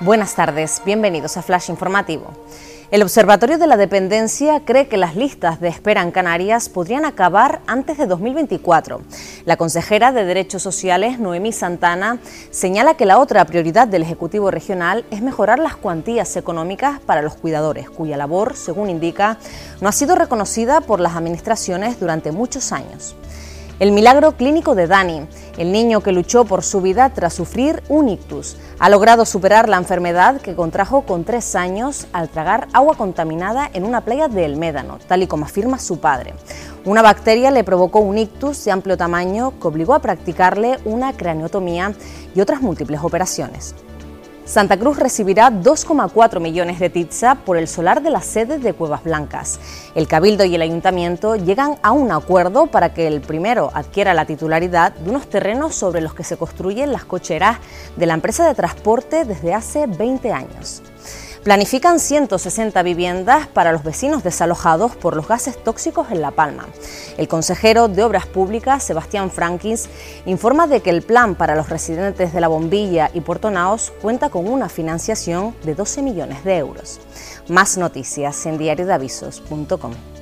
Buenas tardes, bienvenidos a Flash Informativo. El Observatorio de la Dependencia cree que las listas de espera en Canarias podrían acabar antes de 2024. La consejera de Derechos Sociales, Noemí Santana, señala que la otra prioridad del Ejecutivo Regional es mejorar las cuantías económicas para los cuidadores, cuya labor, según indica, no ha sido reconocida por las administraciones durante muchos años. El milagro clínico de Dani, el niño que luchó por su vida tras sufrir un ictus, ha logrado superar la enfermedad que contrajo con tres años al tragar agua contaminada en una playa de El Médano, tal y como afirma su padre. Una bacteria le provocó un ictus de amplio tamaño que obligó a practicarle una craneotomía y otras múltiples operaciones. Santa Cruz recibirá 2,4 millones de TITSA por el solar de la sede de Cuevas Blancas. El Cabildo y el Ayuntamiento llegan a un acuerdo para que el primero adquiera la titularidad de unos terrenos sobre los que se construyen las cocheras de la empresa de transporte desde hace 20 años. Planifican 160 viviendas para los vecinos desalojados por los gases tóxicos en La Palma. El consejero de Obras Públicas, Sebastián Frankins, informa de que el plan para los residentes de La Bombilla y Puerto Naos cuenta con una financiación de 12 millones de euros. Más noticias en diariodavisos.com.